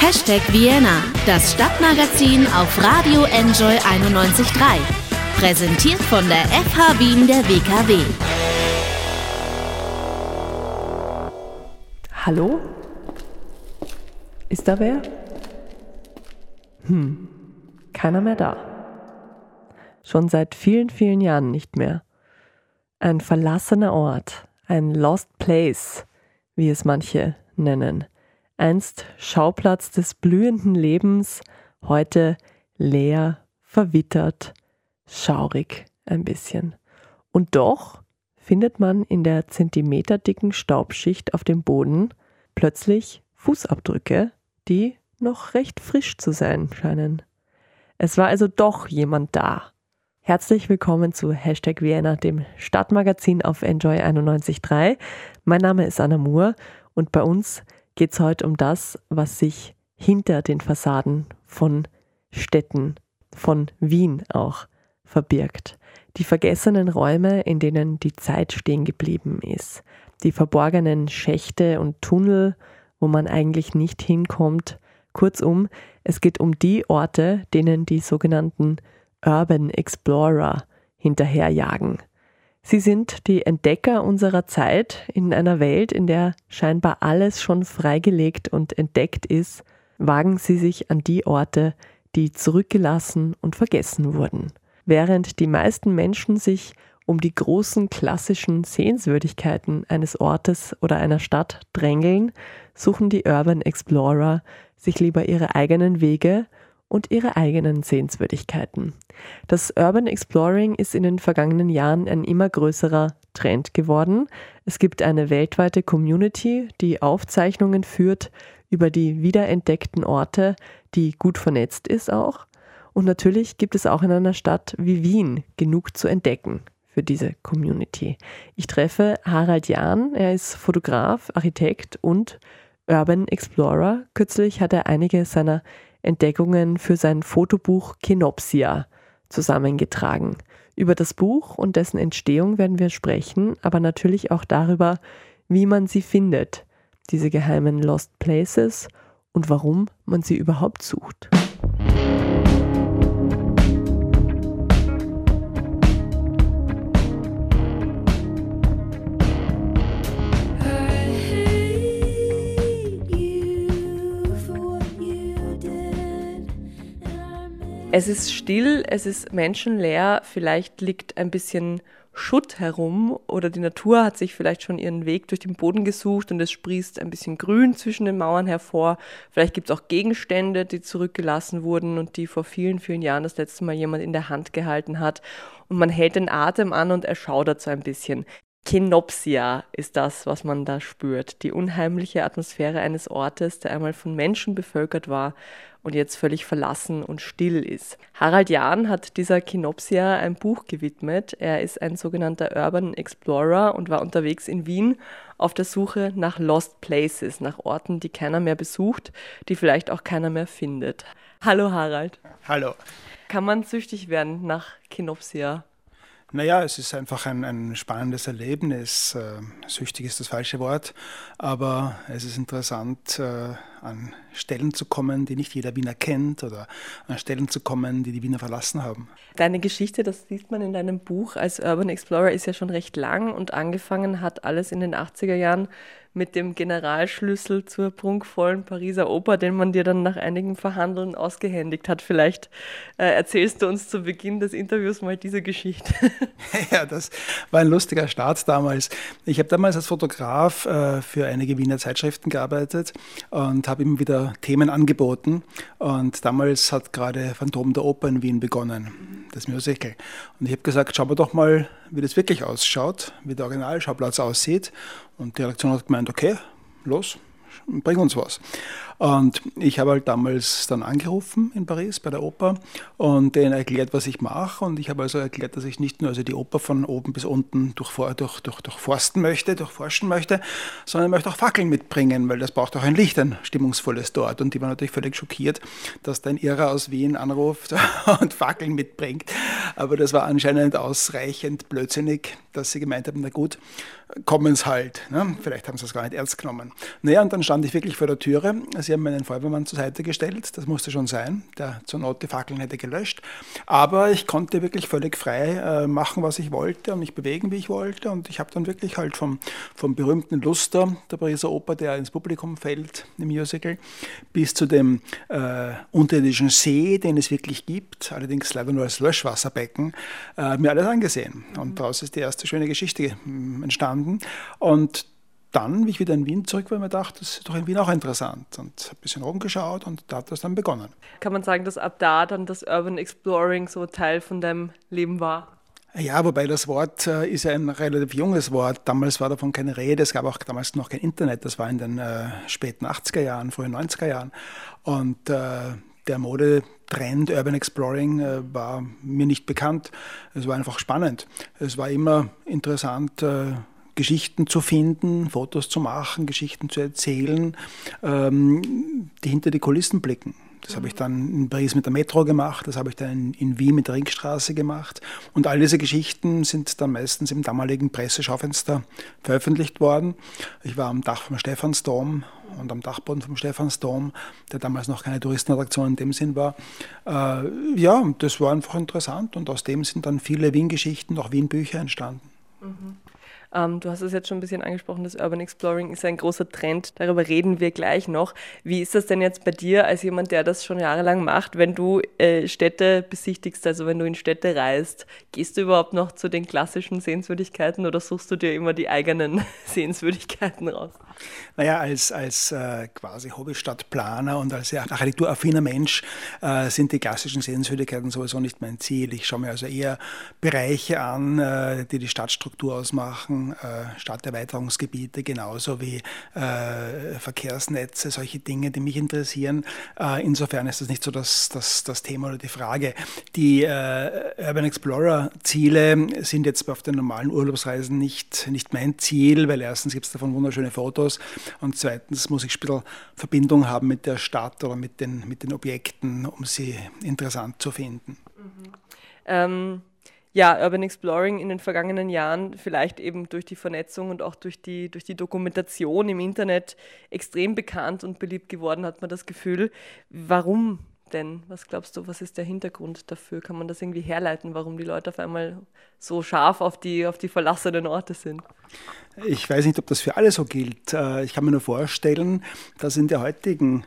Hashtag Vienna, das Stadtmagazin auf Radio Enjoy 91.3. Präsentiert von der FH Wien der WKW. Hallo? Ist da wer? Hm, keiner mehr da. Schon seit vielen, vielen Jahren nicht mehr. Ein verlassener Ort, ein Lost Place, wie es manche nennen. Einst Schauplatz des blühenden Lebens, heute leer, verwittert, schaurig ein bisschen. Und doch findet man in der zentimeterdicken Staubschicht auf dem Boden plötzlich Fußabdrücke, die noch recht frisch zu sein scheinen. Es war also doch jemand da. Herzlich willkommen zu Hashtag Vienna, dem Stadtmagazin auf Enjoy 91.3. Mein Name ist Anna Moore und bei uns geht es heute um das, was sich hinter den Fassaden von Städten, von Wien auch verbirgt. Die vergessenen Räume, in denen die Zeit stehen geblieben ist. Die verborgenen Schächte und Tunnel, wo man eigentlich nicht hinkommt. Kurzum, es geht um die Orte, denen die sogenannten Urban Explorer hinterherjagen. Sie sind die Entdecker unserer Zeit in einer Welt, in der scheinbar alles schon freigelegt und entdeckt ist, wagen sie sich an die Orte, die zurückgelassen und vergessen wurden. Während die meisten Menschen sich um die großen klassischen Sehenswürdigkeiten eines Ortes oder einer Stadt drängeln, suchen die Urban Explorer sich lieber ihre eigenen Wege und ihre eigenen Sehenswürdigkeiten. Das Urban Exploring ist in den vergangenen Jahren ein immer größerer Trend geworden. Es gibt eine weltweite Community, die Aufzeichnungen führt über die wiederentdeckten Orte, die gut vernetzt ist auch. Und natürlich gibt es auch in einer Stadt wie Wien genug zu entdecken für diese Community. Ich treffe Harald Jahn, er ist Fotograf, Architekt und Urban Explorer. Kürzlich hat er einige seiner Entdeckungen für sein Fotobuch Kenopsia zusammengetragen. Über das Buch und dessen Entstehung werden wir sprechen, aber natürlich auch darüber, wie man sie findet, diese geheimen Lost Places und warum man sie überhaupt sucht. Es ist still, es ist menschenleer, vielleicht liegt ein bisschen Schutt herum oder die Natur hat sich vielleicht schon ihren Weg durch den Boden gesucht und es sprießt ein bisschen Grün zwischen den Mauern hervor. Vielleicht gibt es auch Gegenstände, die zurückgelassen wurden und die vor vielen, vielen Jahren das letzte Mal jemand in der Hand gehalten hat. Und man hält den Atem an und erschaudert so ein bisschen. Kenopsia ist das, was man da spürt. Die unheimliche Atmosphäre eines Ortes, der einmal von Menschen bevölkert war und jetzt völlig verlassen und still ist. Harald Jahn hat dieser Kenopsia ein Buch gewidmet. Er ist ein sogenannter Urban Explorer und war unterwegs in Wien auf der Suche nach Lost Places, nach Orten, die keiner mehr besucht, die vielleicht auch keiner mehr findet. Hallo Harald. Hallo. Kann man süchtig werden nach Kenopsia? Naja, es ist einfach ein, ein spannendes Erlebnis. Äh, süchtig ist das falsche Wort, aber es ist interessant, äh, an Stellen zu kommen, die nicht jeder Wiener kennt oder an Stellen zu kommen, die die Wiener verlassen haben. Deine Geschichte, das sieht man in deinem Buch als Urban Explorer, ist ja schon recht lang und angefangen hat alles in den 80er Jahren mit dem Generalschlüssel zur prunkvollen Pariser Oper, den man dir dann nach einigen Verhandeln ausgehändigt hat. Vielleicht äh, erzählst du uns zu Beginn des Interviews mal diese Geschichte. ja, das war ein lustiger Start damals. Ich habe damals als Fotograf äh, für einige Wiener Zeitschriften gearbeitet und habe immer wieder Themen angeboten. Und damals hat gerade Phantom der Oper in Wien begonnen, das Musical. Und ich habe gesagt, schauen wir doch mal, wie das wirklich ausschaut, wie der Originalschauplatz aussieht. Und die Redaktion hat gemeint, okay, los, bring uns was. Und ich habe halt damals dann angerufen in Paris bei der Oper und denen erklärt, was ich mache. Und ich habe also erklärt, dass ich nicht nur also die Oper von oben bis unten durch, durch, durch, durchforsten möchte, durchforschen möchte, sondern möchte auch Fackeln mitbringen, weil das braucht auch ein Licht, ein stimmungsvolles dort. Und die waren natürlich völlig schockiert, dass da ein Irrer aus Wien anruft und Fackeln mitbringt. Aber das war anscheinend ausreichend blödsinnig, dass sie gemeint haben, na gut, kommen es halt. Ne? Vielleicht haben sie es gar nicht ernst genommen. Naja, und dann stand ich wirklich vor der Türe. Sie haben meinen Feuerwehrmann zur Seite gestellt, das musste schon sein, der zur Not die Fackeln hätte gelöscht. Aber ich konnte wirklich völlig frei äh, machen, was ich wollte und mich bewegen, wie ich wollte. Und ich habe dann wirklich halt vom, vom berühmten Luster der Pariser Oper, der ins Publikum fällt im Musical, bis zu dem äh, unterirdischen See, den es wirklich gibt, allerdings leider nur als Löschwasserbecken, äh, mir alles angesehen. Und daraus ist die erste schöne Geschichte hm, entstanden. Und dann, wie ich wieder in Wien zurück war, mir gedacht, das ist doch in Wien auch interessant und habe ein bisschen rumgeschaut und da hat das dann begonnen. Kann man sagen, dass ab da dann das Urban Exploring so Teil von deinem Leben war? Ja, wobei das Wort äh, ist ein relativ junges Wort. Damals war davon keine Rede. Es gab auch damals noch kein Internet. Das war in den äh, späten 80er Jahren, frühen 90er Jahren. Und äh, der Modetrend Urban Exploring äh, war mir nicht bekannt. Es war einfach spannend. Es war immer interessant äh, Geschichten zu finden, Fotos zu machen, Geschichten zu erzählen, ähm, die hinter die Kulissen blicken. Das habe ich dann in Paris mit der Metro gemacht, das habe ich dann in, Wien mit der Ringstraße gemacht. Und all diese Geschichten sind dann meistens im damaligen Presseschaufenster veröffentlicht worden. Ich war am Dach vom Stephansdom und am Dachboden vom Stephansdom, der damals noch keine Touristenattraktion in dem Sinn war. Äh, ja, das war einfach interessant und aus dem sind dann viele Wien-Geschichten, auch Wien-Bücher entstanden. Mhm. Ähm, du hast es jetzt schon ein bisschen angesprochen, das Urban Exploring ist ein großer Trend. Darüber reden wir gleich noch. Wie ist das denn jetzt bei dir als jemand, der das schon jahrelang macht, wenn du äh, Städte besichtigst, also wenn du in Städte reist? Gehst du überhaupt noch zu den klassischen Sehenswürdigkeiten oder suchst du dir immer die eigenen Sehenswürdigkeiten raus? Naja, als, als äh, quasi Hobbystadtplaner und als architekturaffiner Mensch äh, sind die klassischen Sehenswürdigkeiten sowieso nicht mein Ziel. Ich schaue mir also eher Bereiche an, äh, die die Stadtstruktur ausmachen, äh, Stadterweiterungsgebiete genauso wie äh, Verkehrsnetze, solche Dinge, die mich interessieren. Äh, insofern ist das nicht so das, das, das Thema oder die Frage. Die Urban Explorer Ziele sind jetzt auf den normalen Urlaubsreisen nicht, nicht mein Ziel, weil erstens gibt es davon wunderschöne Fotos, Fotos. Und zweitens muss ich ein bisschen Verbindung haben mit der Stadt oder mit den, mit den Objekten, um sie interessant zu finden. Mhm. Ähm, ja, Urban Exploring in den vergangenen Jahren vielleicht eben durch die Vernetzung und auch durch die, durch die Dokumentation im Internet extrem bekannt und beliebt geworden, hat man das Gefühl. Warum denn? Was glaubst du, was ist der Hintergrund dafür? Kann man das irgendwie herleiten, warum die Leute auf einmal so scharf auf die, auf die verlassenen Orte sind? Ich weiß nicht, ob das für alle so gilt. Äh, ich kann mir nur vorstellen, dass in der heutigen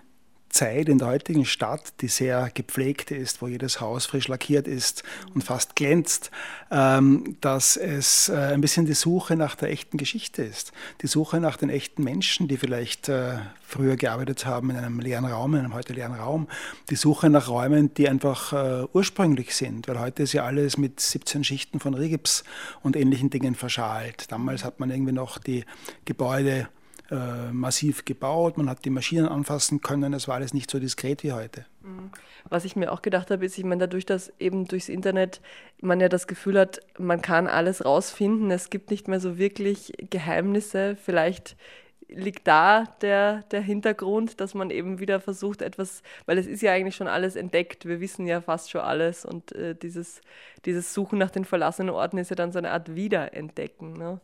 Zeit in der heutigen Stadt, die sehr gepflegt ist, wo jedes Haus frisch lackiert ist und fast glänzt, ähm, dass es äh, ein bisschen die Suche nach der echten Geschichte ist. Die Suche nach den echten Menschen, die vielleicht äh, früher gearbeitet haben in einem leeren Raum, in einem heute leeren Raum. Die Suche nach Räumen, die einfach äh, ursprünglich sind, weil heute ist ja alles mit 17 Schichten von Rigips und ähnlichen Dingen verschalt. Damals hat man irgendwie noch die Gebäude äh, massiv gebaut, man hat die Maschinen anfassen können, es war alles nicht so diskret wie heute. Mhm. Was ich mir auch gedacht habe, ist, ich meine, dadurch, dass eben durchs Internet man ja das Gefühl hat, man kann alles rausfinden, es gibt nicht mehr so wirklich Geheimnisse, vielleicht liegt da der, der Hintergrund, dass man eben wieder versucht, etwas, weil es ist ja eigentlich schon alles entdeckt, wir wissen ja fast schon alles und äh, dieses, dieses Suchen nach den verlassenen Orten ist ja dann so eine Art Wiederentdecken. Ne?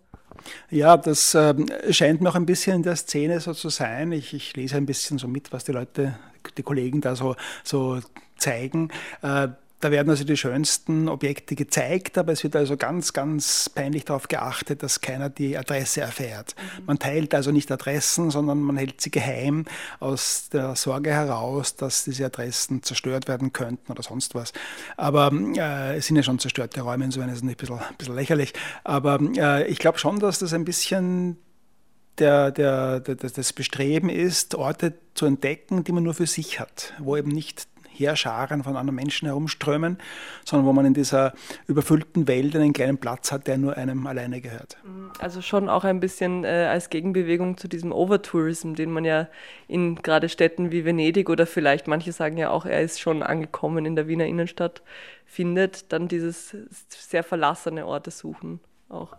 Ja, das äh, scheint mir auch ein bisschen in der Szene so zu sein. Ich, ich, lese ein bisschen so mit, was die Leute, die Kollegen da so, so zeigen. Äh, da werden also die schönsten Objekte gezeigt, aber es wird also ganz, ganz peinlich darauf geachtet, dass keiner die Adresse erfährt. Mhm. Man teilt also nicht Adressen, sondern man hält sie geheim aus der Sorge heraus, dass diese Adressen zerstört werden könnten oder sonst was. Aber äh, es sind ja schon zerstörte Räume, insofern ist es nicht ein bisschen, ein bisschen lächerlich. Aber äh, ich glaube schon, dass das ein bisschen der, der, der, das Bestreben ist, Orte zu entdecken, die man nur für sich hat, wo eben nicht Heerscharen von anderen Menschen herumströmen, sondern wo man in dieser überfüllten Welt einen kleinen Platz hat, der nur einem alleine gehört. Also schon auch ein bisschen äh, als Gegenbewegung zu diesem Overtourism, den man ja in gerade Städten wie Venedig oder vielleicht manche sagen ja auch, er ist schon angekommen in der Wiener Innenstadt, findet, dann dieses sehr verlassene Orte suchen auch.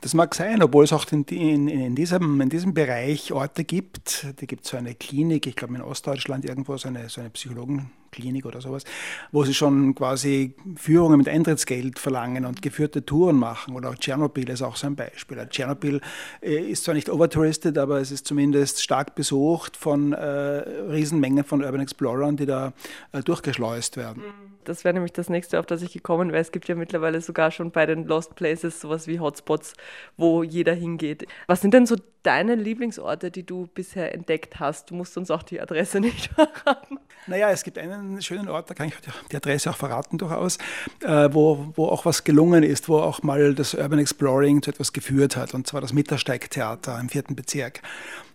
Das mag sein, obwohl es auch in, in, in, diesem, in diesem Bereich Orte gibt. Da gibt es so eine Klinik, ich glaube in Ostdeutschland irgendwo, so eine, so eine Psychologen. Klinik oder sowas, wo sie schon quasi Führungen mit Eintrittsgeld verlangen und geführte Touren machen. Oder Tschernobyl ist auch so ein Beispiel. Tschernobyl äh, ist zwar nicht overtouristed, aber es ist zumindest stark besucht von äh, Riesenmengen von Urban Explorern, die da äh, durchgeschleust werden. Das wäre nämlich das nächste, auf das ich gekommen wäre. Es gibt ja mittlerweile sogar schon bei den Lost Places sowas wie Hotspots, wo jeder hingeht. Was sind denn so deine Lieblingsorte, die du bisher entdeckt hast? Du musst uns auch die Adresse nicht verraten. Naja, es gibt einen schönen Ort, da kann ich die Adresse auch verraten durchaus, äh, wo, wo auch was gelungen ist, wo auch mal das Urban Exploring zu etwas geführt hat, und zwar das Mittersteig-Theater im vierten Bezirk.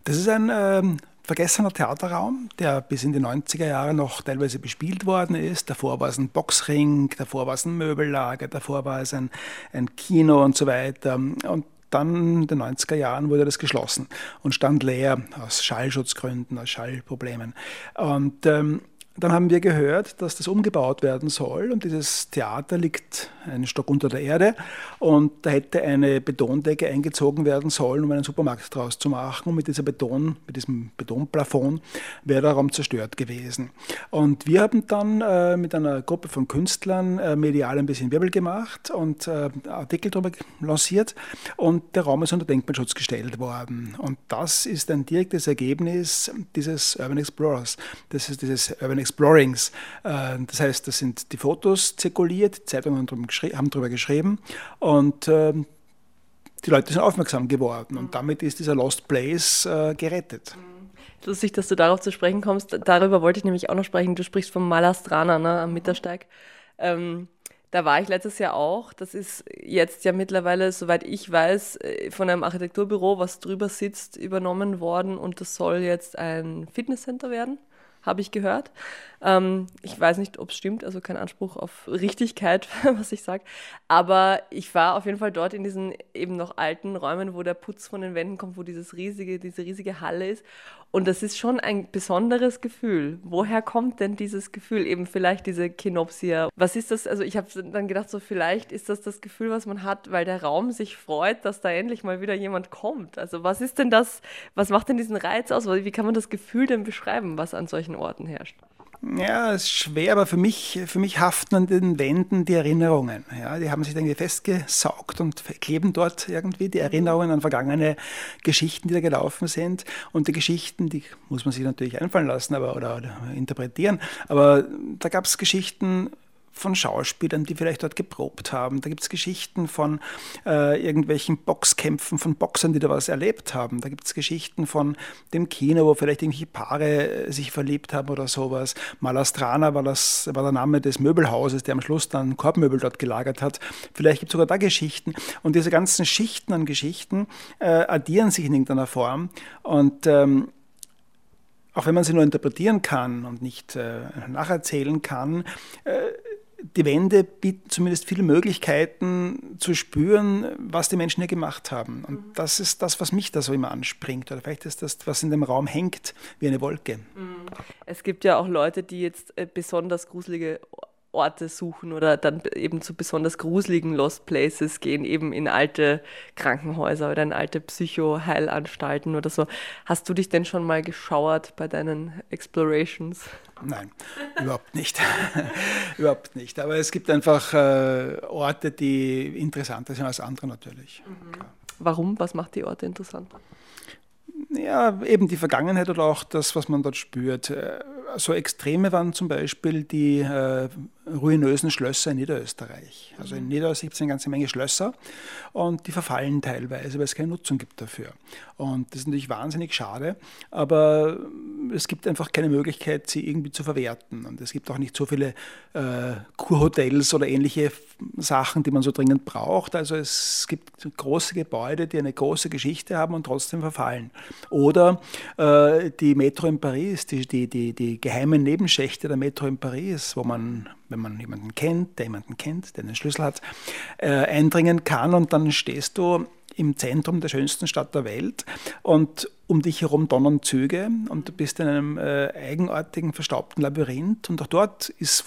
Das ist ein ähm, vergessener Theaterraum, der bis in die 90er Jahre noch teilweise bespielt worden ist. Davor war es ein Boxring, davor war es ein Möbellager, davor war es ein, ein Kino und so weiter. Und dann in den 90er Jahren wurde das geschlossen und stand leer aus Schallschutzgründen, aus Schallproblemen. Und ähm, dann haben wir gehört, dass das umgebaut werden soll und dieses Theater liegt einen Stock unter der Erde und da hätte eine Betondecke eingezogen werden sollen, um einen Supermarkt draus zu machen und mit dieser Beton, mit diesem Betonplafond wäre der Raum zerstört gewesen. Und wir haben dann äh, mit einer Gruppe von Künstlern äh, medial ein bisschen Wirbel gemacht und äh, Artikel darüber lanciert und der Raum ist unter Denkmalschutz gestellt worden. Und das ist ein direktes Ergebnis dieses Urban Explorers. Das ist dieses Urban Explorings. Äh, das heißt, das sind die Fotos zirkuliert, Zeitungen haben darüber geschrieben und ähm, die Leute sind aufmerksam geworden und damit ist dieser Lost Place äh, gerettet. Lustig, dass du darauf zu sprechen kommst. Darüber wollte ich nämlich auch noch sprechen. Du sprichst vom Malastrana ne, am Mittersteig. Ähm, da war ich letztes Jahr auch. Das ist jetzt ja mittlerweile, soweit ich weiß, äh, von einem Architekturbüro, was drüber sitzt, übernommen worden und das soll jetzt ein Fitnesscenter werden habe ich gehört. Ähm, ich weiß nicht, ob es stimmt, also kein Anspruch auf Richtigkeit, was ich sage. Aber ich war auf jeden Fall dort in diesen eben noch alten Räumen, wo der Putz von den Wänden kommt, wo dieses riesige, diese riesige Halle ist. Und das ist schon ein besonderes Gefühl. Woher kommt denn dieses Gefühl? Eben vielleicht diese Kinopsia. Was ist das? Also ich habe dann gedacht, so vielleicht ist das das Gefühl, was man hat, weil der Raum sich freut, dass da endlich mal wieder jemand kommt. Also was ist denn das? Was macht denn diesen Reiz aus? Wie kann man das Gefühl denn beschreiben, was an solchen Orten herrscht? Ja, es ist schwer, aber für mich, für mich haften an den Wänden die Erinnerungen. Ja, die haben sich irgendwie festgesaugt und kleben dort irgendwie die Erinnerungen an vergangene Geschichten, die da gelaufen sind. Und die Geschichten, die muss man sich natürlich einfallen lassen aber, oder, oder interpretieren. Aber da gab es Geschichten von Schauspielern, die vielleicht dort geprobt haben. Da gibt es Geschichten von äh, irgendwelchen Boxkämpfen, von Boxern, die da was erlebt haben. Da gibt es Geschichten von dem Kino, wo vielleicht irgendwelche Paare äh, sich verliebt haben oder sowas. Malastrana war, das, war der Name des Möbelhauses, der am Schluss dann Korbmöbel dort gelagert hat. Vielleicht gibt es sogar da Geschichten. Und diese ganzen Schichten an Geschichten äh, addieren sich in irgendeiner Form. Und ähm, auch wenn man sie nur interpretieren kann und nicht äh, nacherzählen kann, äh, die Wände bieten zumindest viele Möglichkeiten zu spüren, was die Menschen hier gemacht haben. Und mhm. das ist das, was mich da so immer anspringt. Oder vielleicht ist das, was in dem Raum hängt, wie eine Wolke. Mhm. Es gibt ja auch Leute, die jetzt äh, besonders gruselige Orte suchen oder dann eben zu besonders gruseligen Lost Places gehen, eben in alte Krankenhäuser oder in alte Psychoheilanstalten oder so. Hast du dich denn schon mal geschauert bei deinen Explorations? Nein, überhaupt nicht. überhaupt nicht. Aber es gibt einfach äh, Orte, die interessanter sind als andere natürlich. Mhm. Warum? Was macht die Orte interessant? Ja, eben die Vergangenheit oder auch das, was man dort spürt. Äh, so Extreme waren zum Beispiel die äh, ruinösen Schlösser in Niederösterreich. Also in Niederösterreich gibt es eine ganze Menge Schlösser und die verfallen teilweise, weil es keine Nutzung gibt dafür. Und das ist natürlich wahnsinnig schade, aber es gibt einfach keine Möglichkeit, sie irgendwie zu verwerten. Und es gibt auch nicht so viele äh, Kurhotels oder ähnliche Sachen, die man so dringend braucht. Also es gibt große Gebäude, die eine große Geschichte haben und trotzdem verfallen. Oder äh, die Metro in Paris, die, die, die, die geheimen Nebenschächte der Metro in Paris, wo man wenn man jemanden kennt, der jemanden kennt, der einen Schlüssel hat, äh, eindringen kann und dann stehst du im Zentrum der schönsten Stadt der Welt und um dich herum donnern Züge und du bist in einem äh, eigenartigen, verstaubten Labyrinth und auch dort ist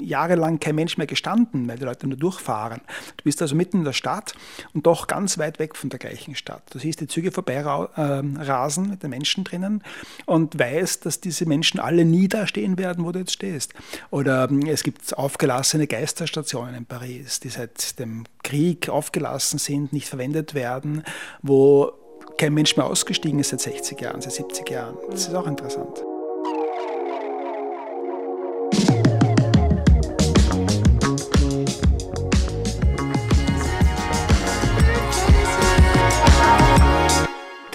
jahrelang kein Mensch mehr gestanden, weil die Leute nur durchfahren. Du bist also mitten in der Stadt und doch ganz weit weg von der gleichen Stadt. Du siehst die Züge vorbeirasen ähm, mit den Menschen drinnen und weißt, dass diese Menschen alle nie da stehen werden, wo du jetzt stehst. Oder ähm, es gibt aufgelassene Geisterstationen in Paris, die seit dem Krieg aufgelassen sind, nicht verwendet werden, wo kein Mensch mehr ausgestiegen ist seit 60 Jahren, seit 70 Jahren. Das ist auch interessant.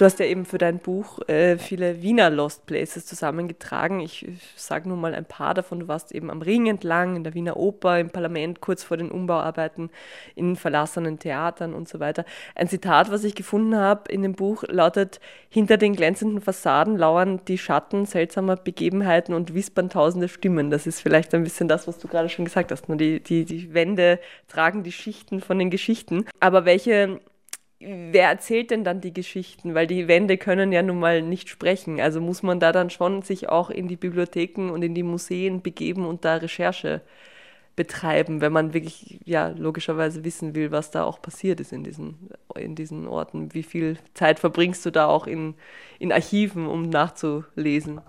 Du hast ja eben für dein Buch äh, viele Wiener Lost Places zusammengetragen. Ich, ich sage nur mal ein paar davon. Du warst eben am Ring entlang, in der Wiener Oper, im Parlament, kurz vor den Umbauarbeiten, in verlassenen Theatern und so weiter. Ein Zitat, was ich gefunden habe in dem Buch, lautet: Hinter den glänzenden Fassaden lauern die Schatten seltsamer Begebenheiten und wispern tausende Stimmen. Das ist vielleicht ein bisschen das, was du gerade schon gesagt hast. Die, die, die Wände tragen die Schichten von den Geschichten. Aber welche wer erzählt denn dann die Geschichten? Weil die Wände können ja nun mal nicht sprechen. Also muss man da dann schon sich auch in die Bibliotheken und in die Museen begeben und da Recherche betreiben, wenn man wirklich ja logischerweise wissen will, was da auch passiert ist in diesen, in diesen Orten. Wie viel Zeit verbringst du da auch in, in Archiven, um nachzulesen?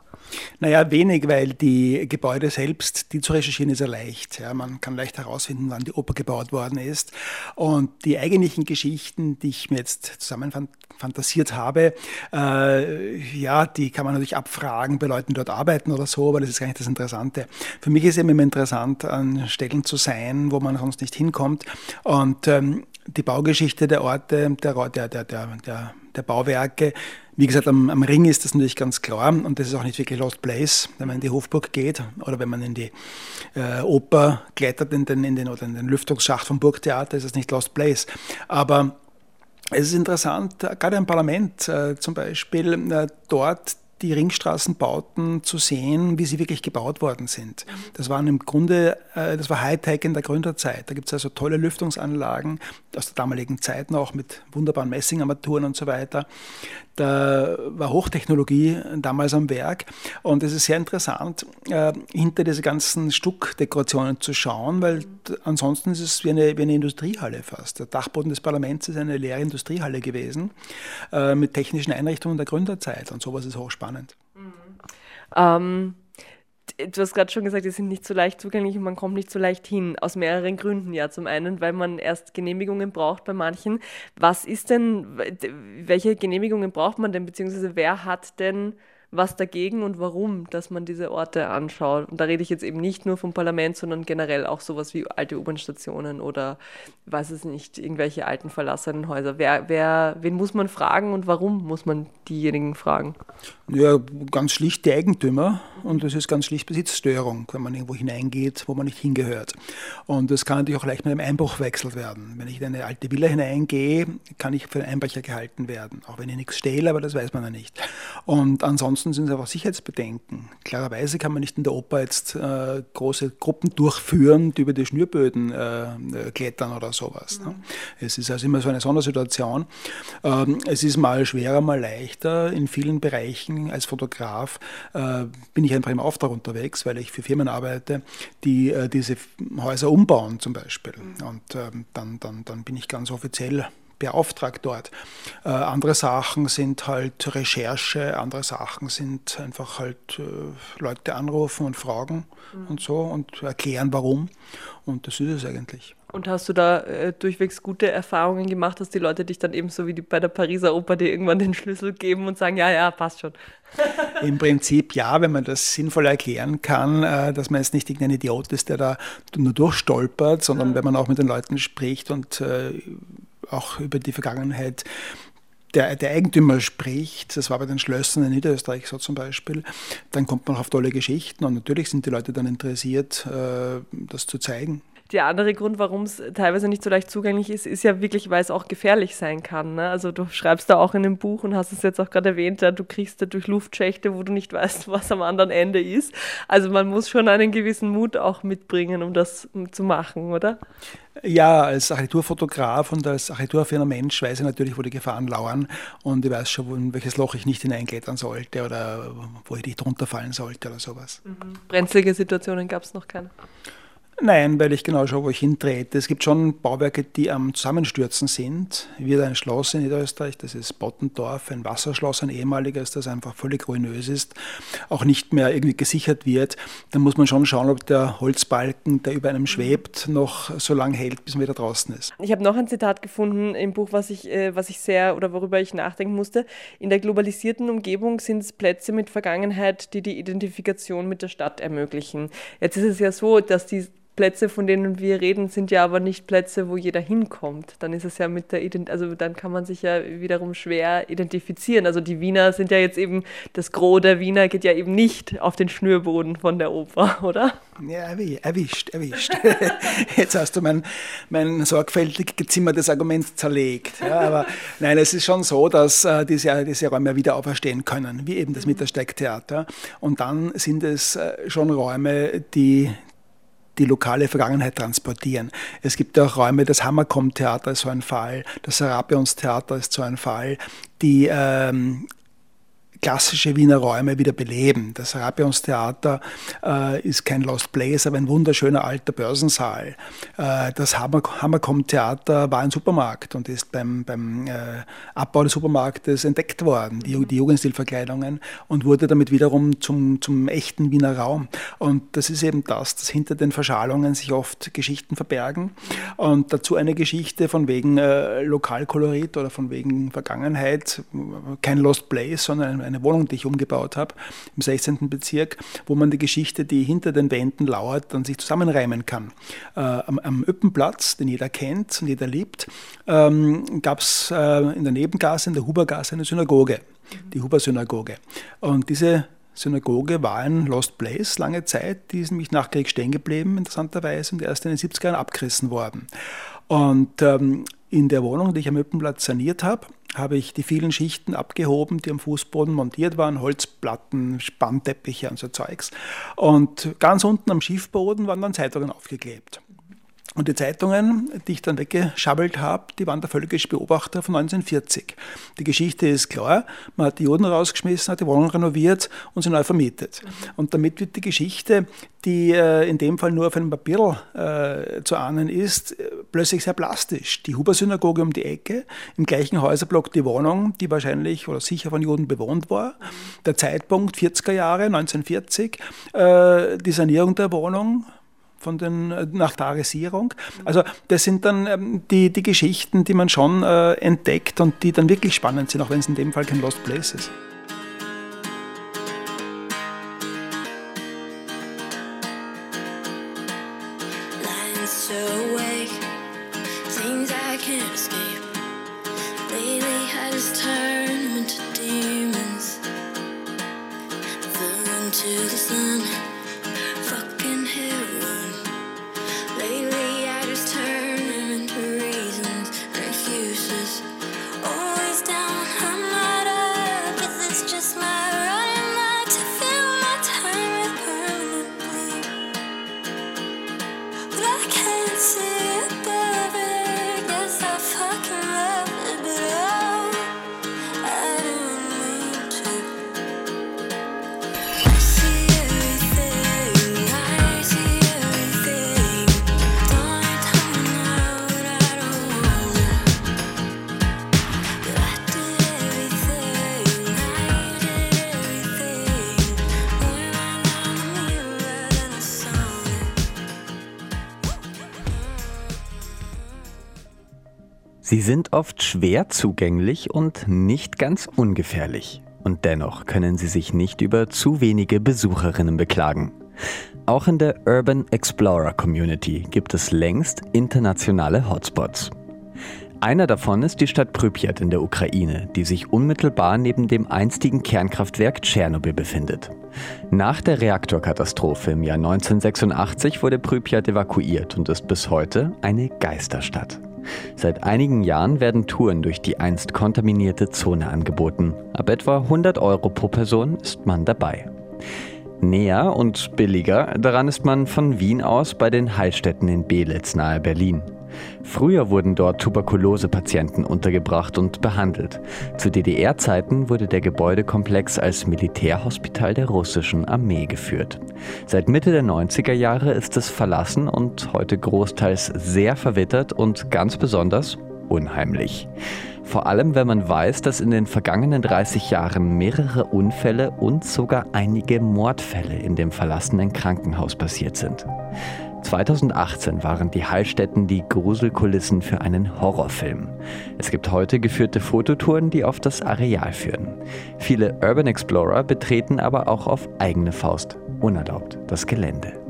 Naja, wenig, weil die Gebäude selbst, die zu recherchieren, ist ja leicht. Ja, man kann leicht herausfinden, wann die Oper gebaut worden ist. Und die eigentlichen Geschichten, die ich mir jetzt zusammenfantasiert habe, äh, ja, die kann man natürlich abfragen bei Leuten, die dort arbeiten oder so, aber das ist gar nicht das Interessante. Für mich ist es immer interessant, an Stellen zu sein, wo man sonst nicht hinkommt. Und ähm, die Baugeschichte der Orte, der, der, der, der, der Bauwerke, wie gesagt, am, am, Ring ist das natürlich ganz klar und das ist auch nicht wirklich Lost Place, wenn man in die Hofburg geht oder wenn man in die äh, Oper klettert in den, in den, oder in den Lüftungsschacht vom Burgtheater, ist es nicht Lost Place. Aber es ist interessant, gerade im Parlament äh, zum Beispiel, äh, dort die Ringstraßenbauten zu sehen, wie sie wirklich gebaut worden sind. Das waren im Grunde, äh, das war Hightech in der Gründerzeit. Da gibt es also tolle Lüftungsanlagen aus der damaligen Zeit noch mit wunderbaren Messingarmaturen und so weiter. Da war Hochtechnologie damals am Werk und es ist sehr interessant, äh, hinter diese ganzen Stuckdekorationen zu schauen, weil ansonsten ist es wie eine, wie eine Industriehalle fast. Der Dachboden des Parlaments ist eine leere Industriehalle gewesen äh, mit technischen Einrichtungen der Gründerzeit und sowas ist hochspannend. Mhm. Ähm, du hast gerade schon gesagt, die sind nicht so leicht zugänglich und man kommt nicht so leicht hin. Aus mehreren Gründen. Ja, zum einen, weil man erst Genehmigungen braucht bei manchen. Was ist denn, welche Genehmigungen braucht man denn, beziehungsweise wer hat denn was dagegen und warum, dass man diese Orte anschaut. Und da rede ich jetzt eben nicht nur vom Parlament, sondern generell auch sowas wie alte U-Bahn-Stationen oder, weiß es nicht, irgendwelche alten verlassenen Häuser. Wer, wer, wen muss man fragen und warum muss man diejenigen fragen? Ja, ganz schlicht die Eigentümer und das ist ganz schlicht Besitzstörung, wenn man irgendwo hineingeht, wo man nicht hingehört. Und das kann natürlich auch leicht mit einem Einbruch wechselt werden. Wenn ich in eine alte Villa hineingehe, kann ich für einen Einbrecher gehalten werden, auch wenn ich nichts stehle, aber das weiß man ja nicht. Und ansonsten ansonsten sind es einfach Sicherheitsbedenken. Klarerweise kann man nicht in der Oper jetzt äh, große Gruppen durchführen, die über die Schnürböden äh, äh klettern oder sowas. Ne? Mhm. Es ist also immer so eine Sondersituation. Ähm, es ist mal schwerer, mal leichter. In vielen Bereichen als Fotograf äh, bin ich einfach im Auftrag unterwegs, weil ich für Firmen arbeite, die äh, diese Häuser umbauen zum Beispiel. Mhm. Und ähm, dann, dann, dann bin ich ganz offiziell beauftragt dort. Äh, andere Sachen sind halt Recherche, andere Sachen sind einfach halt äh, Leute anrufen und fragen mhm. und so und erklären, warum. Und das ist es eigentlich. Und hast du da äh, durchwegs gute Erfahrungen gemacht, dass die Leute dich dann eben so wie die bei der Pariser Oper dir irgendwann den Schlüssel geben und sagen, ja, ja, passt schon? Im Prinzip ja, wenn man das sinnvoll erklären kann, äh, dass man jetzt nicht irgendein Idiot ist, der da nur durchstolpert, sondern ja. wenn man auch mit den Leuten spricht und äh, auch über die Vergangenheit der, der, Eigentümer spricht, das war bei den Schlössern in Niederösterreich so zum Beispiel, dann kommt man auf tolle Geschichten und natürlich sind die Leute dann interessiert, äh, das zu zeigen. Der andere Grund, warum es teilweise nicht so leicht zugänglich ist, ist ja wirklich, weil es auch gefährlich sein kann. Ne? Also du schreibst da auch in dem Buch und hast es jetzt auch gerade erwähnt, ja, du kriegst da durch Luftschächte, wo du nicht weißt, was am anderen Ende ist. Also man muss schon einen gewissen Mut auch mitbringen, um das zu machen, oder? Ja, als Architekturfotograf und als architekturaffiner Mensch weiß ich natürlich, wo die Gefahren lauern und ich weiß schon, in welches Loch ich nicht hineinklettern sollte oder wo ich nicht runterfallen sollte oder sowas. Mhm. Brenzlige Situationen gab es noch keine? Nein, weil ich genau schaue, wo ich hintrete. Es gibt schon Bauwerke, die am Zusammenstürzen sind. Wieder ein Schloss in Niederösterreich, das ist Bottendorf, ein Wasserschloss, ein ehemaliges, das einfach völlig ruinös ist, auch nicht mehr irgendwie gesichert wird. Da muss man schon schauen, ob der Holzbalken, der über einem schwebt, noch so lange hält, bis man wieder draußen ist. Ich habe noch ein Zitat gefunden im Buch, was ich, äh, was ich sehr oder worüber ich nachdenken musste. In der globalisierten Umgebung sind es Plätze mit Vergangenheit, die die Identifikation mit der Stadt ermöglichen. Jetzt ist es ja so, dass die Plätze, von denen wir reden, sind ja aber nicht Plätze, wo jeder hinkommt. Dann ist es ja mit der Ident also dann kann man sich ja wiederum schwer identifizieren. Also die Wiener sind ja jetzt eben, das Gros der Wiener geht ja eben nicht auf den Schnürboden von der Oper, oder? Ja, erwischt, erwischt. Jetzt hast du mein, mein sorgfältig gezimmertes Argument zerlegt. Ja, aber nein, es ist schon so, dass äh, diese, diese Räume wieder auferstehen können, wie eben das Mittersteigtheater. Und dann sind es äh, schon Räume, die die lokale Vergangenheit transportieren. Es gibt auch Räume, das Hammerkomm-Theater ist so ein Fall, das Serapions-Theater ist so ein Fall, die ähm, klassische Wiener Räume wieder beleben. Das Rapionstheater äh, ist kein Lost Place, aber ein wunderschöner alter Börsensaal. Äh, das Hammer, Hammerkom-Theater war ein Supermarkt und ist beim, beim äh, Abbau des Supermarktes entdeckt worden, die, die Jugendstilverkleidungen, und wurde damit wiederum zum, zum echten Wiener Raum. Und das ist eben das, dass hinter den Verschalungen sich oft Geschichten verbergen. Und dazu eine Geschichte von wegen äh, Lokalkolorit oder von wegen Vergangenheit, kein Lost Place, sondern ein eine Wohnung, die ich umgebaut habe, im 16. Bezirk, wo man die Geschichte, die hinter den Wänden lauert, dann sich zusammenreimen kann. Äh, am, am Öppenplatz, den jeder kennt und jeder liebt, ähm, gab es äh, in der Nebengasse, in der Hubergasse, eine Synagoge, die Huber-Synagoge. Und diese Synagoge war ein Lost Place lange Zeit, die ist nämlich nach Krieg stehen geblieben, interessanterweise, und erst in den 70er Jahren abgerissen worden. Und ähm, in der Wohnung, die ich am Öppenplatz saniert habe, habe ich die vielen Schichten abgehoben, die am Fußboden montiert waren, Holzplatten, Spannteppiche und so Zeugs. Und ganz unten am Schiefboden waren dann Zeitungen aufgeklebt. Und die Zeitungen, die ich dann weggeschabbelt habe, die waren der völlige Beobachter von 1940. Die Geschichte ist klar, man hat die Juden rausgeschmissen, hat die Wohnung renoviert und sie neu vermietet. Mhm. Und damit wird die Geschichte, die äh, in dem Fall nur auf einem Papier äh, zu ahnen ist, äh, plötzlich sehr plastisch. Die Huber-Synagoge um die Ecke, im gleichen Häuserblock die Wohnung, die wahrscheinlich oder sicher von Juden bewohnt war. Mhm. Der Zeitpunkt 40er Jahre, 1940, äh, die Sanierung der Wohnung, von den, äh, nach Tagesierung. Also das sind dann ähm, die, die Geschichten, die man schon äh, entdeckt und die dann wirklich spannend sind, auch wenn es in dem Fall kein Lost Place ist. Sie sind oft schwer zugänglich und nicht ganz ungefährlich. Und dennoch können sie sich nicht über zu wenige Besucherinnen beklagen. Auch in der Urban Explorer Community gibt es längst internationale Hotspots. Einer davon ist die Stadt Pripyat in der Ukraine, die sich unmittelbar neben dem einstigen Kernkraftwerk Tschernobyl befindet. Nach der Reaktorkatastrophe im Jahr 1986 wurde Pripyat evakuiert und ist bis heute eine Geisterstadt. Seit einigen Jahren werden Touren durch die einst kontaminierte Zone angeboten. Ab etwa 100 Euro pro Person ist man dabei. Näher und billiger daran ist man von Wien aus bei den Heilstätten in Belitz nahe Berlin. Früher wurden dort Tuberkulosepatienten untergebracht und behandelt. Zu DDR-Zeiten wurde der Gebäudekomplex als Militärhospital der russischen Armee geführt. Seit Mitte der 90er Jahre ist es verlassen und heute großteils sehr verwittert und ganz besonders unheimlich. Vor allem, wenn man weiß, dass in den vergangenen 30 Jahren mehrere Unfälle und sogar einige Mordfälle in dem verlassenen Krankenhaus passiert sind. 2018 waren die Heilstätten die Gruselkulissen für einen Horrorfilm. Es gibt heute geführte Fototouren, die auf das Areal führen. Viele Urban Explorer betreten aber auch auf eigene Faust unerlaubt das Gelände.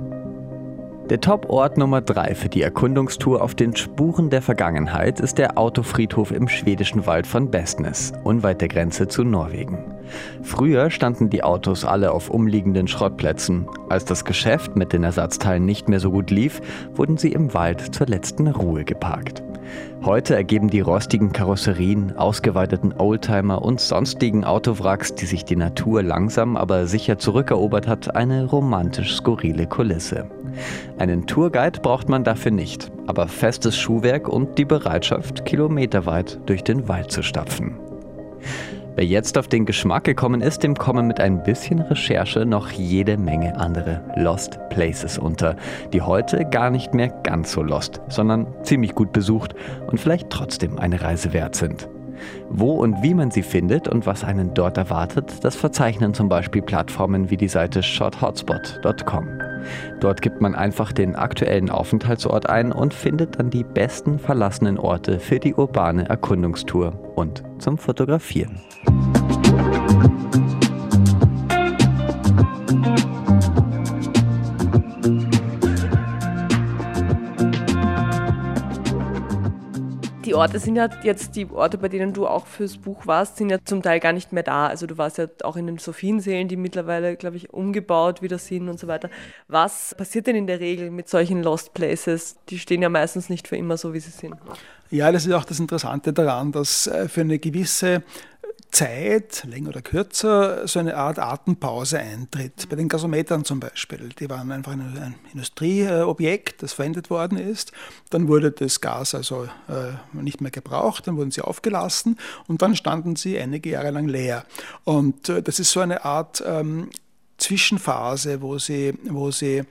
Der Top-Ort Nummer 3 für die Erkundungstour auf den Spuren der Vergangenheit ist der Autofriedhof im schwedischen Wald von Bestnes, unweit der Grenze zu Norwegen. Früher standen die Autos alle auf umliegenden Schrottplätzen. Als das Geschäft mit den Ersatzteilen nicht mehr so gut lief, wurden sie im Wald zur letzten Ruhe geparkt. Heute ergeben die rostigen Karosserien, ausgeweiteten Oldtimer und sonstigen Autowracks, die sich die Natur langsam aber sicher zurückerobert hat, eine romantisch skurrile Kulisse. Einen Tourguide braucht man dafür nicht, aber festes Schuhwerk und die Bereitschaft, kilometerweit durch den Wald zu stapfen. Wer jetzt auf den Geschmack gekommen ist, dem kommen mit ein bisschen Recherche noch jede Menge andere Lost Places unter, die heute gar nicht mehr ganz so lost, sondern ziemlich gut besucht und vielleicht trotzdem eine Reise wert sind. Wo und wie man sie findet und was einen dort erwartet, das verzeichnen zum Beispiel Plattformen wie die Seite shothotspot.com. Dort gibt man einfach den aktuellen Aufenthaltsort ein und findet dann die besten verlassenen Orte für die urbane Erkundungstour und zum Fotografieren. Die Orte sind ja jetzt, die Orte, bei denen du auch fürs Buch warst, sind ja zum Teil gar nicht mehr da. Also du warst ja auch in den Sophienseelen, die mittlerweile, glaube ich, umgebaut wieder sind und so weiter. Was passiert denn in der Regel mit solchen Lost Places? Die stehen ja meistens nicht für immer so, wie sie sind. Ja, das ist auch das Interessante daran, dass äh, für eine gewisse Zeit, länger oder kürzer, so eine Art Atempause eintritt. Bei den Gasometern zum Beispiel. Die waren einfach ein Industrieobjekt, das verwendet worden ist. Dann wurde das Gas also äh, nicht mehr gebraucht, dann wurden sie aufgelassen und dann standen sie einige Jahre lang leer. Und äh, das ist so eine Art ähm, Zwischenphase, wo sie, wo sie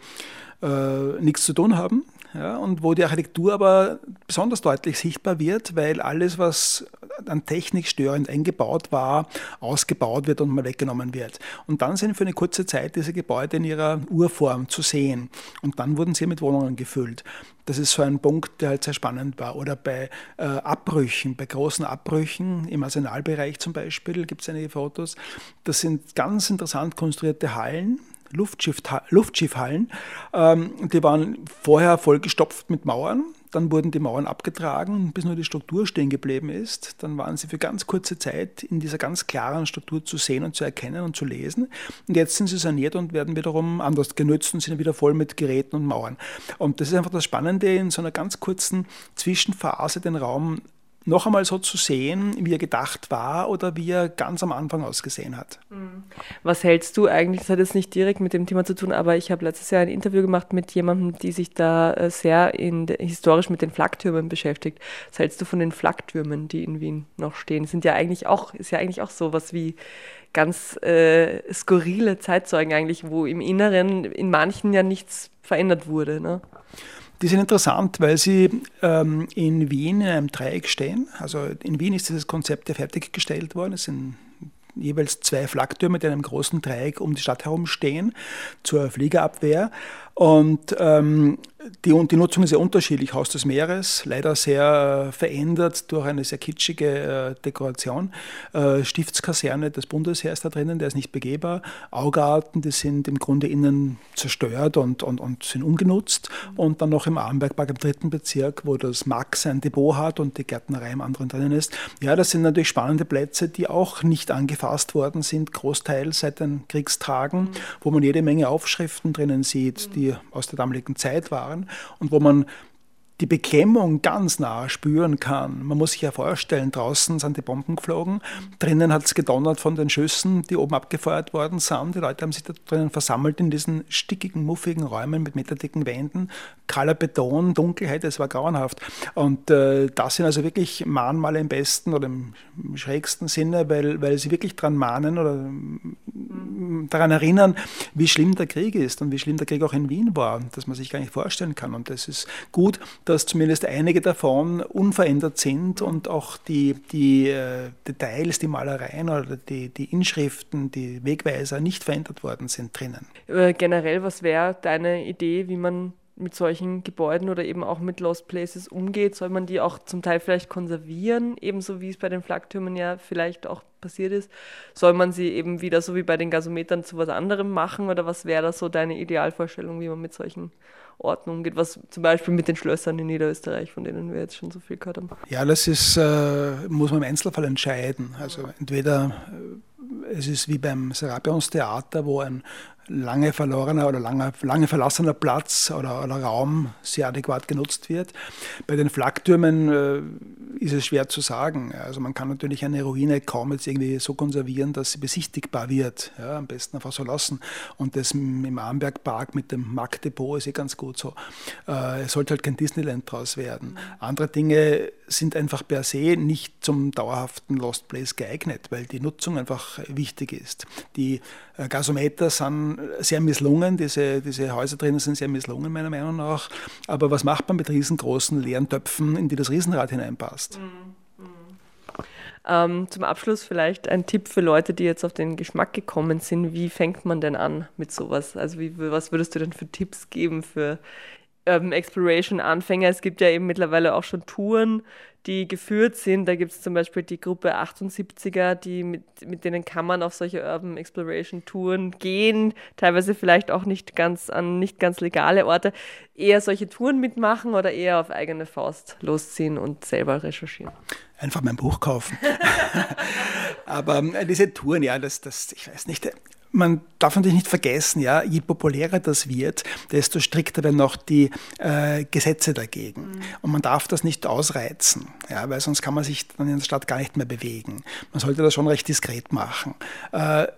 äh, nichts zu tun haben ja, und wo die Architektur aber besonders deutlich sichtbar wird, weil alles, was an Technik störend eingebaut war, ausgebaut wird und mal weggenommen wird. Und dann sind für eine kurze Zeit diese Gebäude in ihrer Urform zu sehen. Und dann wurden sie mit Wohnungen gefüllt. Das ist so ein Punkt, der halt sehr spannend war. Oder bei äh, Abbrüchen, bei großen Abbrüchen im Arsenalbereich zum Beispiel gibt es einige Fotos. Das sind ganz interessant konstruierte Hallen, Luftschiff, Luftschiffhallen. Ähm, die waren vorher vollgestopft mit Mauern. Dann wurden die Mauern abgetragen, bis nur die Struktur stehen geblieben ist. Dann waren sie für ganz kurze Zeit in dieser ganz klaren Struktur zu sehen und zu erkennen und zu lesen. Und jetzt sind sie saniert und werden wiederum anders genutzt und sind wieder voll mit Geräten und Mauern. Und das ist einfach das Spannende, in so einer ganz kurzen Zwischenphase den Raum noch einmal so zu sehen, wie er gedacht war oder wie er ganz am Anfang ausgesehen hat. Mhm. Was hältst du eigentlich, das hat jetzt nicht direkt mit dem Thema zu tun, aber ich habe letztes Jahr ein Interview gemacht mit jemandem, die sich da äh, sehr in, historisch mit den Flaktürmen beschäftigt. Was hältst du von den Flaktürmen, die in Wien noch stehen? Sind ja eigentlich auch, ist ja eigentlich auch sowas wie ganz äh, skurrile Zeitzeugen eigentlich, wo im Inneren in manchen ja nichts verändert wurde. Ne? Die sind interessant, weil sie ähm, in Wien in einem Dreieck stehen. Also in Wien ist dieses Konzept ja fertiggestellt worden. Es sind jeweils zwei Flaktürme, die in einem großen Dreieck um die Stadt herum stehen, zur Fliegerabwehr. Und ähm, die, die, Nutzung ist sehr unterschiedlich. Haus des Meeres, leider sehr äh, verändert durch eine sehr kitschige äh, Dekoration. Äh, Stiftskaserne des Bundesheers da drinnen, der ist nicht begehbar. Augarten, die sind im Grunde innen zerstört und, und, und sind ungenutzt. Und dann noch im Armbergpark im dritten Bezirk, wo das Max ein Depot hat und die Gärtnerei im anderen drinnen ist. Ja, das sind natürlich spannende Plätze, die auch nicht angefasst worden sind, großteils seit den Kriegstagen, wo man jede Menge Aufschriften drinnen sieht, die aus der damaligen Zeit waren und wo man die Beklemmung ganz nah spüren kann. Man muss sich ja vorstellen, draußen sind die Bomben geflogen, drinnen hat es gedonnert von den Schüssen, die oben abgefeuert worden sind. Die Leute haben sich da drinnen versammelt in diesen stickigen, muffigen Räumen mit meterdicken Wänden, kahler Beton, Dunkelheit, es war grauenhaft. Und äh, das sind also wirklich Mahnmale im besten oder im schrägsten Sinne, weil, weil sie wirklich daran mahnen oder mm, daran erinnern, wie schlimm der Krieg ist und wie schlimm der Krieg auch in Wien war, dass man sich gar nicht vorstellen kann. Und es ist gut, dass zumindest einige davon unverändert sind und auch die, die äh, Details, die Malereien oder die, die Inschriften, die Wegweiser nicht verändert worden sind drinnen. Äh, generell, was wäre deine Idee, wie man mit solchen Gebäuden oder eben auch mit Lost Places umgeht? Soll man die auch zum Teil vielleicht konservieren, ebenso wie es bei den Flaktürmen ja vielleicht auch passiert ist? Soll man sie eben wieder so wie bei den Gasometern zu was anderem machen oder was wäre da so deine Idealvorstellung, wie man mit solchen Ordnung geht, was zum Beispiel mit den Schlössern in Niederösterreich, von denen wir jetzt schon so viel gehört haben. Ja, das ist, äh, muss man im Einzelfall entscheiden. Also entweder äh, es ist wie beim Serapions Theater, wo ein lange verlorener oder lange, lange verlassener Platz oder, oder, Raum sehr adäquat genutzt wird. Bei den Flaktürmen äh, ist es schwer zu sagen. Also man kann natürlich eine Ruine kaum jetzt irgendwie so konservieren, dass sie besichtigbar wird. Ja, am besten einfach so lassen. Und das im Armbergpark mit dem Marktdepot ist eh ganz gut so. Äh, es sollte halt kein Disneyland draus werden. Andere Dinge sind einfach per se nicht zum dauerhaften Lost Place geeignet, weil die Nutzung einfach wichtig ist. Die äh, Gasometer sind sehr misslungen, diese, diese Häuser drinnen sind sehr misslungen, meiner Meinung nach. Aber was macht man mit riesengroßen leeren Töpfen, in die das Riesenrad hineinpasst? Mhm. mhm. Ähm, zum Abschluss vielleicht ein Tipp für Leute, die jetzt auf den Geschmack gekommen sind. Wie fängt man denn an mit sowas? Also wie, was würdest du denn für Tipps geben für Urban Exploration Anfänger? Es gibt ja eben mittlerweile auch schon Touren, die geführt sind. Da gibt es zum Beispiel die Gruppe 78er, die mit, mit denen kann man auf solche Urban Exploration Touren gehen, teilweise vielleicht auch nicht ganz an nicht ganz legale Orte. Eher solche Touren mitmachen oder eher auf eigene Faust losziehen und selber recherchieren? Einfach mein Buch kaufen. Aber äh, diese Touren, ja, das, das, ich weiß nicht, man darf natürlich nicht vergessen, ja, je populärer das wird, desto strikter werden auch die äh, Gesetze dagegen. Mhm. Und man darf das nicht ausreizen, ja, weil sonst kann man sich dann in der Stadt gar nicht mehr bewegen. Man sollte das schon recht diskret machen. Äh,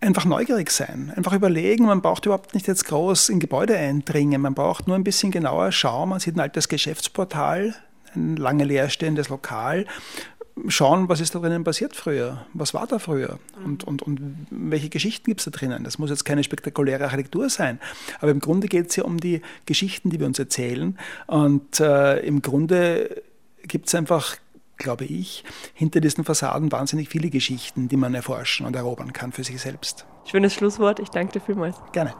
einfach neugierig sein, einfach überlegen, man braucht überhaupt nicht jetzt groß in Gebäude eindringen, man braucht nur ein bisschen genauer schauen, man sieht ein altes Geschäftsportal, ein lange leerstehendes Lokal schauen, was ist da drinnen passiert früher, was war da früher und, und, und welche Geschichten gibt es da drinnen. Das muss jetzt keine spektakuläre Architektur sein, aber im Grunde geht es ja um die Geschichten, die wir uns erzählen und äh, im Grunde gibt es einfach glaube ich, hinter diesen Fassaden wahnsinnig viele Geschichten, die man erforschen und erobern kann für sich selbst. Schönes Schlusswort. Ich danke dir vielmals. Gerne.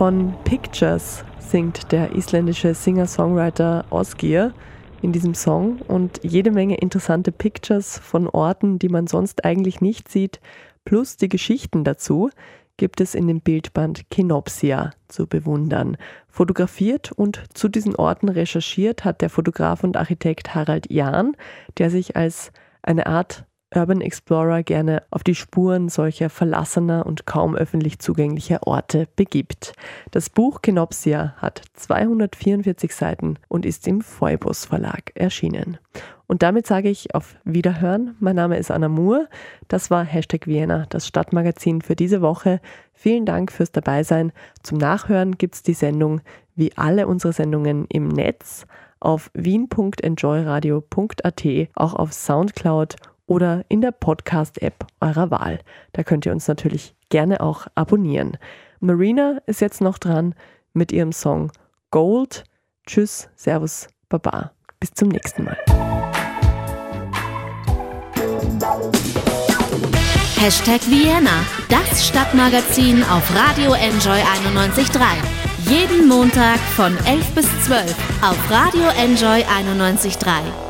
Von Pictures singt der isländische Singer-Songwriter Osgir in diesem Song und jede Menge interessante Pictures von Orten, die man sonst eigentlich nicht sieht, plus die Geschichten dazu gibt es in dem Bildband Kenopsia zu bewundern. Fotografiert und zu diesen Orten recherchiert hat der Fotograf und Architekt Harald Jahn, der sich als eine Art Urban Explorer gerne auf die Spuren solcher verlassener und kaum öffentlich zugänglicher Orte begibt. Das Buch Kenopsia hat 244 Seiten und ist im Phoebus Verlag erschienen. Und damit sage ich auf Wiederhören. Mein Name ist Anna Moore. Das war Hashtag Vienna, das Stadtmagazin für diese Woche. Vielen Dank fürs Dabeisein. Zum Nachhören gibt es die Sendung wie alle unsere Sendungen im Netz auf wien.enjoyradio.at, auch auf Soundcloud oder in der Podcast-App eurer Wahl. Da könnt ihr uns natürlich gerne auch abonnieren. Marina ist jetzt noch dran mit ihrem Song Gold. Tschüss, Servus, Baba. Bis zum nächsten Mal. Hashtag Vienna, das Stadtmagazin auf Radio Enjoy 91.3. Jeden Montag von 11 bis 12 auf Radio Enjoy 91.3.